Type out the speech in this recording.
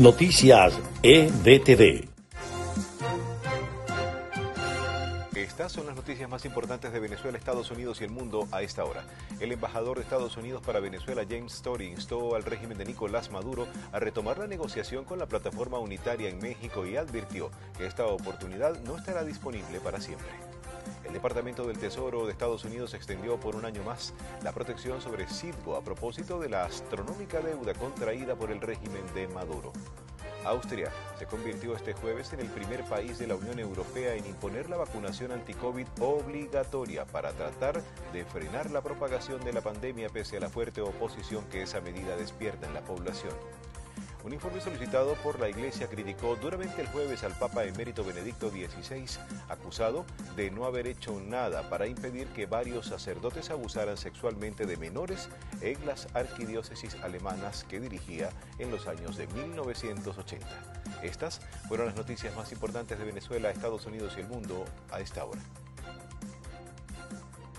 Noticias EBTV. Estas son las noticias más importantes de Venezuela, Estados Unidos y el mundo a esta hora. El embajador de Estados Unidos para Venezuela, James Story, instó al régimen de Nicolás Maduro a retomar la negociación con la plataforma unitaria en México y advirtió que esta oportunidad no estará disponible para siempre. El Departamento del Tesoro de Estados Unidos extendió por un año más la protección sobre Citgo a propósito de la astronómica deuda contraída por el régimen de Maduro. Austria se convirtió este jueves en el primer país de la Unión Europea en imponer la vacunación anti-COVID obligatoria para tratar de frenar la propagación de la pandemia pese a la fuerte oposición que esa medida despierta en la población. Un informe solicitado por la Iglesia criticó duramente el jueves al Papa emérito Benedicto XVI, acusado de no haber hecho nada para impedir que varios sacerdotes abusaran sexualmente de menores en las arquidiócesis alemanas que dirigía en los años de 1980. Estas fueron las noticias más importantes de Venezuela, Estados Unidos y el mundo a esta hora.